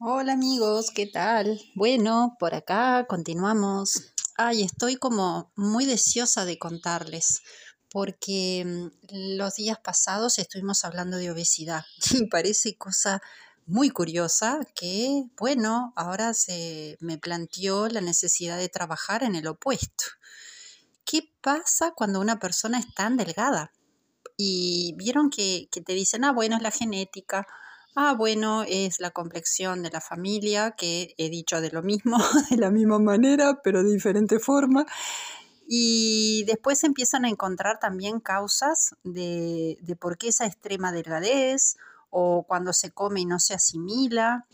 Hola amigos, ¿qué tal? Bueno, por acá continuamos. Ay, estoy como muy deseosa de contarles, porque mm, los días pasados estuvimos hablando de obesidad y parece cosa muy curiosa que, bueno, ahora se me planteó la necesidad de trabajar en el opuesto. ¿Qué pasa cuando una persona es tan delgada? Y vieron que, que te dicen, ah, bueno, es la genética Ah, bueno, es la complexión de la familia, que he dicho de lo mismo, de la misma manera, pero de diferente forma. Y después empiezan a encontrar también causas de, de por qué esa extrema delgadez o cuando se come y no se asimila.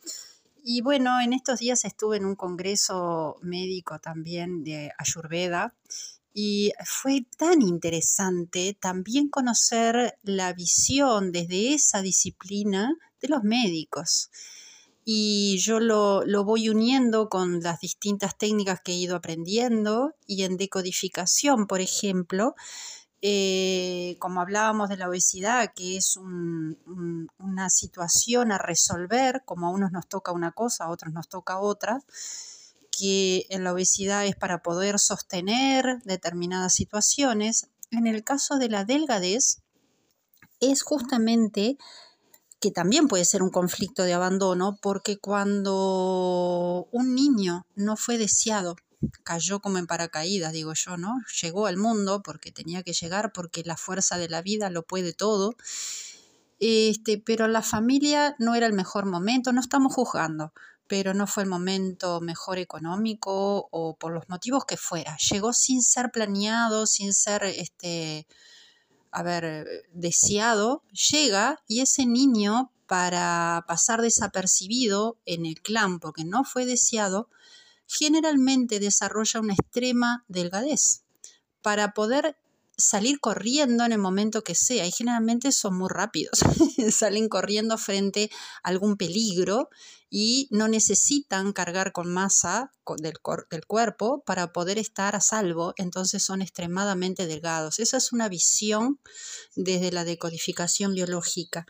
Y bueno, en estos días estuve en un congreso médico también de Ayurveda y fue tan interesante también conocer la visión desde esa disciplina de los médicos. Y yo lo, voy uniendo con las distintas técnicas que he ido aprendiendo y en decodificación, por ejemplo, eh, como hablábamos de la obesidad, que es una situación a resolver, como a unos nos toca una cosa, a otros nos toca otra, que en la obesidad es para poder sostener determinadas situaciones. En el caso de la delgadez, es justamente que también puede ser un conflicto de abandono, porque cuando un niño no fue deseado, cayó como en paracaídas, digo yo, ¿no? Llegó al mundo porque tenía que llegar, porque la fuerza de la vida lo puede todo. Este, pero la familia no era el mejor momento, no estamos juzgando, pero no fue el momento mejor económico o por los motivos que fuera. Llegó sin ser planeado, sin ser este, haber deseado, llega y ese niño, para pasar desapercibido en el clan porque no fue deseado, generalmente desarrolla una extrema delgadez. Para poder salir corriendo en el momento que sea y generalmente son muy rápidos, salen corriendo frente a algún peligro y no necesitan cargar con masa del, del, cuerpo para poder estar a salvo, entonces son extremadamente delgados. Esa es una visión desde la decodificación biológica.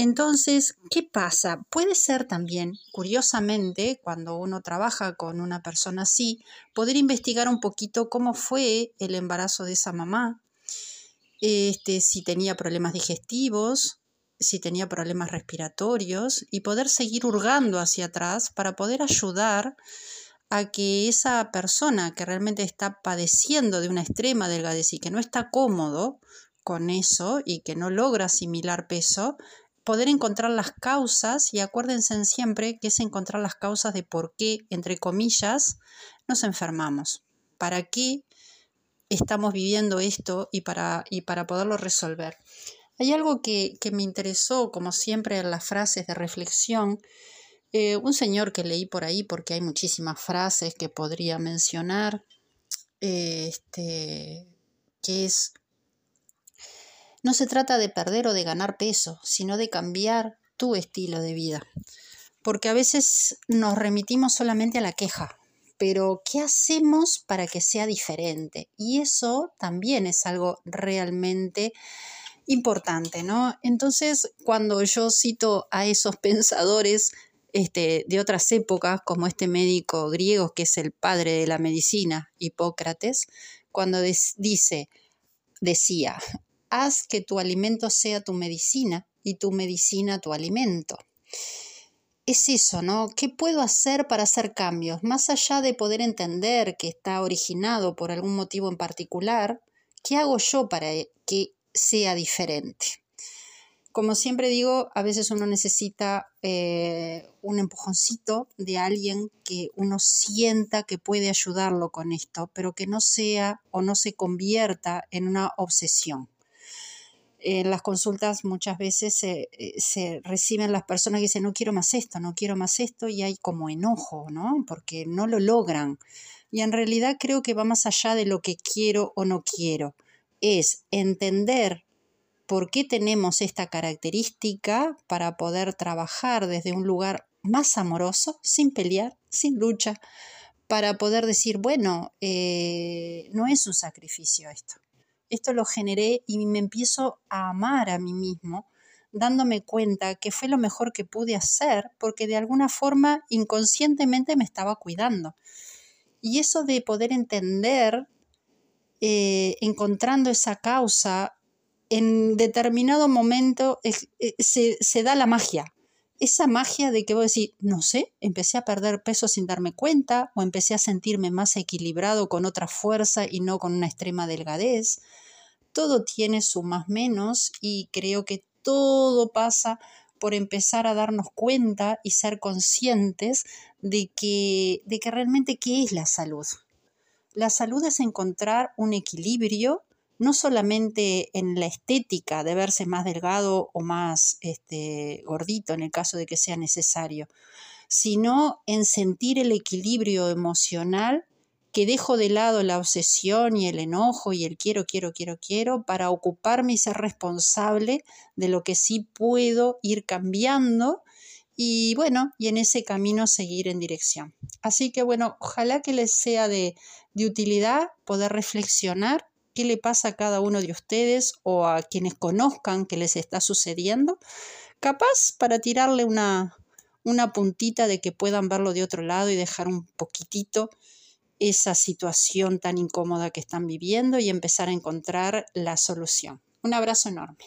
Entonces, ¿qué pasa? Puede ser también, curiosamente, cuando uno trabaja con una persona así, poder investigar un poquito cómo fue el embarazo de esa mamá, este, si tenía problemas digestivos, si tenía problemas respiratorios y poder seguir hurgando hacia atrás para poder ayudar a que esa persona que realmente está padeciendo de una extrema delgadez y que no está cómodo con eso y que no logra asimilar peso, poder encontrar las causas, y acuérdense siempre que es encontrar las causas de por qué, entre comillas, nos enfermamos. ¿Para qué estamos viviendo esto y para, y para poderlo resolver? Hay algo que, me interesó, como siempre, en las frases de reflexión. Eh, un señor que leí por ahí, porque hay muchísimas frases que podría mencionar, este, que es no se trata de perder o de ganar peso, sino de cambiar tu estilo de vida. Porque a veces nos remitimos solamente a la queja, pero ¿qué hacemos para que sea diferente? Y eso también es algo realmente importante, ¿no? Entonces, cuando yo cito a esos pensadores este, de otras épocas, como este médico griego que es el padre de la medicina, Hipócrates, cuando dice, decía, haz que tu alimento sea tu medicina y tu medicina tu alimento. Es eso, ¿no? ¿Qué puedo hacer para hacer cambios? Más allá de poder entender que está originado por algún motivo en particular, ¿qué hago yo para que sea diferente? Como siempre digo, a veces uno necesita eh, un empujoncito de alguien que uno sienta que puede ayudarlo con esto, pero que no sea o no se convierta en una obsesión en las consultas muchas veces eh, se, reciben las personas que dicen no quiero más esto, no quiero más esto y hay como enojo, ¿no? Porque no lo logran. Y en realidad creo que va más allá de lo que quiero o no quiero. Es entender por qué tenemos esta característica para poder trabajar desde un lugar más amoroso, sin pelear, sin lucha, para poder decir, bueno, eh, no es un sacrificio esto esto lo generé y me empiezo a amar a mí mismo dándome cuenta que fue lo mejor que pude hacer porque de alguna forma inconscientemente me estaba cuidando. Y eso de poder entender, eh, encontrando esa causa, en determinado momento eh, se, se da la magia, esa magia de que vos decís, no sé, empecé a perder peso sin darme cuenta o empecé a sentirme más equilibrado con otra fuerza y no con una extrema delgadez. Todo tiene su más menos y creo que todo pasa por empezar a darnos cuenta y ser conscientes de que, de que realmente qué es la salud. La salud es encontrar un equilibrio no solamente en la estética de verse más delgado o más este, gordito en el caso de que sea necesario, sino en sentir el equilibrio emocional que dejo de lado la obsesión y el enojo y el quiero, quiero, quiero, quiero para ocuparme y ser responsable de lo que sí puedo ir cambiando y bueno, y en ese camino seguir en dirección. Así que bueno, ojalá que les sea de, de utilidad poder reflexionar qué le pasa a cada uno de ustedes o a quienes conozcan que les está sucediendo, capaz para tirarle una, una puntita de que puedan verlo de otro lado y dejar un poquitito esa situación tan incómoda que están viviendo y empezar a encontrar la solución. Un abrazo enorme.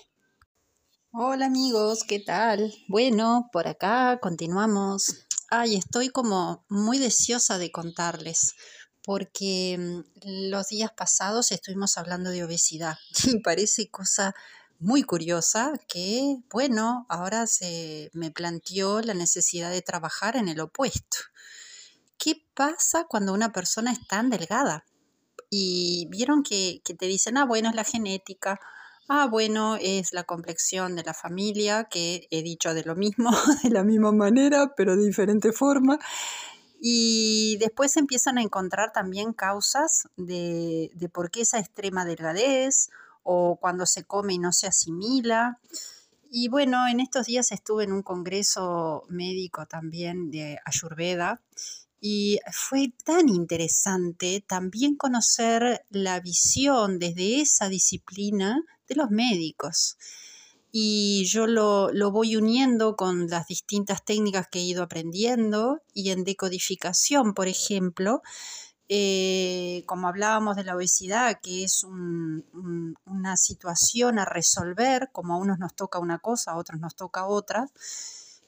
Hola amigos, ¿qué tal? Bueno, por acá continuamos. Ay, estoy como muy deseosa de contarles porque mm, los días pasados estuvimos hablando de obesidad y parece cosa muy curiosa que, bueno, ahora se me planteó la necesidad de trabajar en el opuesto. ¿Qué pasa cuando una persona es tan delgada? Y vieron que, que te dicen, ah, bueno, es la genética, ah, bueno, es la complexión de la familia, que he dicho de lo mismo, de la misma manera, pero de diferente forma. Y después empiezan a encontrar también causas de, de por qué esa extrema delgadez o cuando se come y no se asimila. Y bueno, en estos días estuve en un congreso médico también de Ayurveda y fue tan interesante también conocer la visión desde esa disciplina de los médicos y yo lo, voy uniendo con las distintas técnicas que he ido aprendiendo y en decodificación, por ejemplo, eh, como hablábamos de la obesidad, que es una situación a resolver, como a unos nos toca una cosa, a otros nos toca otra,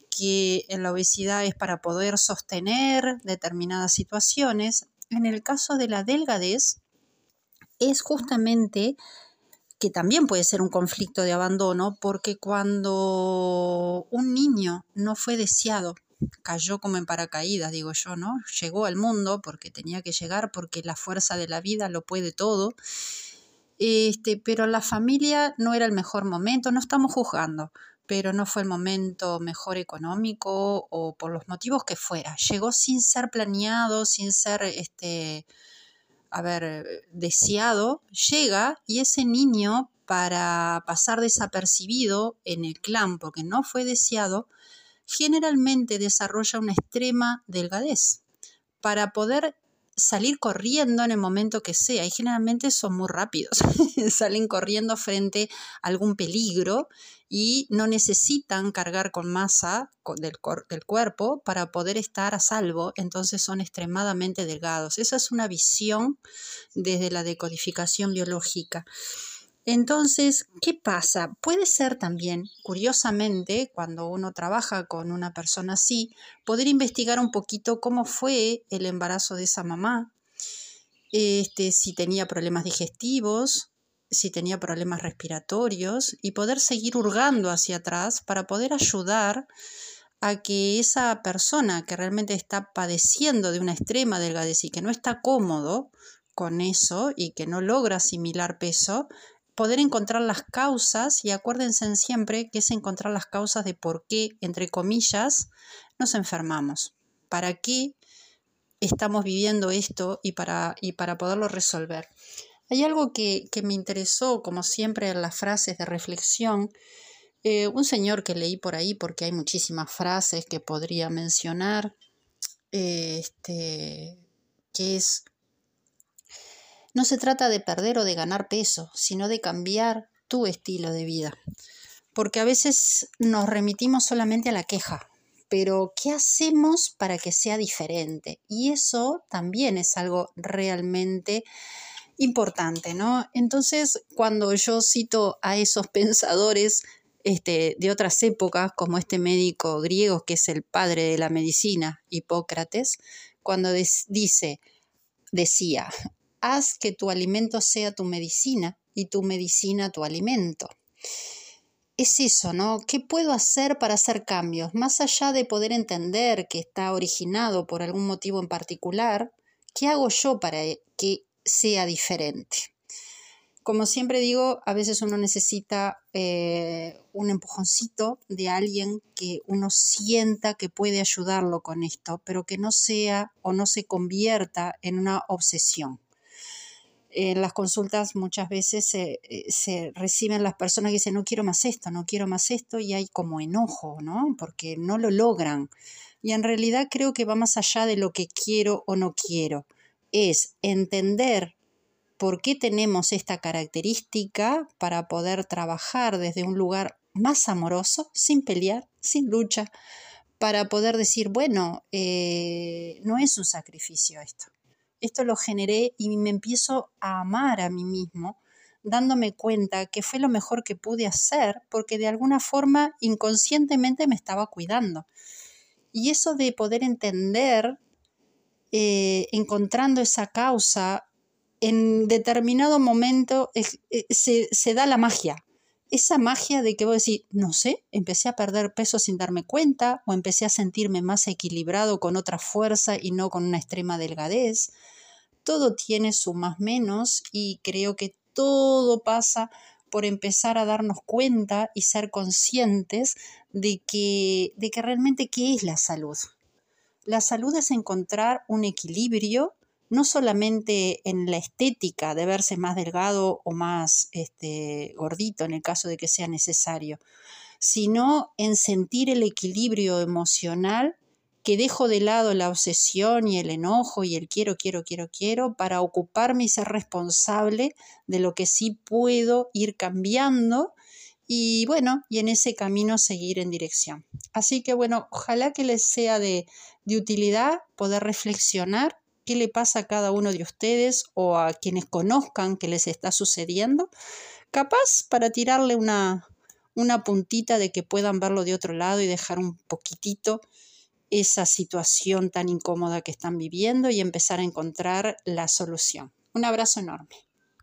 que en la obesidad es para poder sostener determinadas situaciones. En el caso de la delgadez, es justamente que también puede ser un conflicto de abandono, porque cuando un niño no fue deseado, cayó como en paracaídas, digo yo, ¿no? Llegó al mundo porque tenía que llegar, porque la fuerza de la vida lo puede todo. Este, pero la familia no era el mejor momento, no estamos juzgando, pero no fue el momento mejor económico o por los motivos que fuera. Llegó sin ser planeado, sin ser este, haber deseado, llega y ese niño, para pasar desapercibido en el clan porque no fue deseado, generalmente desarrolla una extrema delgadez. Para poder salir corriendo en el momento que sea y generalmente son muy rápidos, salen corriendo frente a algún peligro y no necesitan cargar con masa del, del, cuerpo para poder estar a salvo, entonces son extremadamente delgados. Esa es una visión desde la decodificación biológica. Entonces, ¿qué pasa? Puede ser también, curiosamente, cuando uno trabaja con una persona así, poder investigar un poquito cómo fue el embarazo de esa mamá, este, si tenía problemas digestivos, si tenía problemas respiratorios y poder seguir hurgando hacia atrás para poder ayudar a que esa persona que realmente está padeciendo de una extrema delgadez y que no está cómodo con eso y que no logra asimilar peso, poder encontrar las causas y acuérdense siempre que es encontrar las causas de por qué, entre comillas, nos enfermamos, para qué estamos viviendo esto y para, y para poderlo resolver. Hay algo que, me interesó, como siempre en las frases de reflexión, eh, un señor que leí por ahí, porque hay muchísimas frases que podría mencionar, este, que es no se trata de perder o de ganar peso, sino de cambiar tu estilo de vida. porque a veces nos remitimos solamente a la queja, pero ¿qué hacemos para que sea diferente? Y eso también es algo realmente importante, ¿no? Entonces, cuando yo cito a esos pensadores este, de otras épocas, como este médico griego que es el padre de la medicina, Hipócrates, cuando dice, decía, haz que tu alimento sea tu medicina y tu medicina tu alimento. Es eso, ¿no? ¿Qué puedo hacer para hacer cambios? Más allá de poder entender que está originado por algún motivo en particular, ¿qué hago yo para que sea diferente? Como siempre digo, a veces uno necesita eh, un empujoncito de alguien que uno sienta que puede ayudarlo con esto, pero que no sea o no se convierta en una obsesión en las consultas muchas veces se, eh, se, reciben las personas que dicen no quiero más esto, no quiero más esto y hay como enojo, ¿no? Porque no lo logran. Y en realidad creo que va más allá de lo que quiero o no quiero. Es entender por qué tenemos esta característica para poder trabajar desde un lugar más amoroso, sin pelear, sin lucha, para poder decir, bueno, eh, no es un sacrificio esto esto lo generé y me empiezo a amar a mí mismo, dándome cuenta que fue lo mejor que pude hacer porque de alguna forma inconscientemente me estaba cuidando. Y eso de poder entender, eh, encontrando esa causa, en determinado momento eh, se, se, da la magia. Esa magia de que voy a decir, no sé, empecé a perder peso sin darme cuenta o empecé a sentirme más equilibrado con otra fuerza y no con una extrema delgadez todo tiene su más menos y creo que todo pasa por empezar a darnos cuenta y ser conscientes de que, de que realmente qué es la salud. La salud es encontrar un equilibrio no solamente en la estética de verse más delgado o más este, gordito en el caso de que sea necesario, sino en sentir el equilibrio emocional que dejo de lado la obsesión y el enojo y el quiero, quiero, quiero, quiero para ocuparme y ser responsable de lo que sí puedo ir cambiando y bueno, y en ese camino seguir en dirección. Así que bueno, ojalá que les sea de, de utilidad poder reflexionar qué le pasa a cada uno de ustedes o a quienes conozcan que les está sucediendo, capaz para tirarle una, una puntita de que puedan verlo de otro lado y dejar un poquitito esa situación tan incómoda que están viviendo y empezar a encontrar la solución. Un abrazo enorme.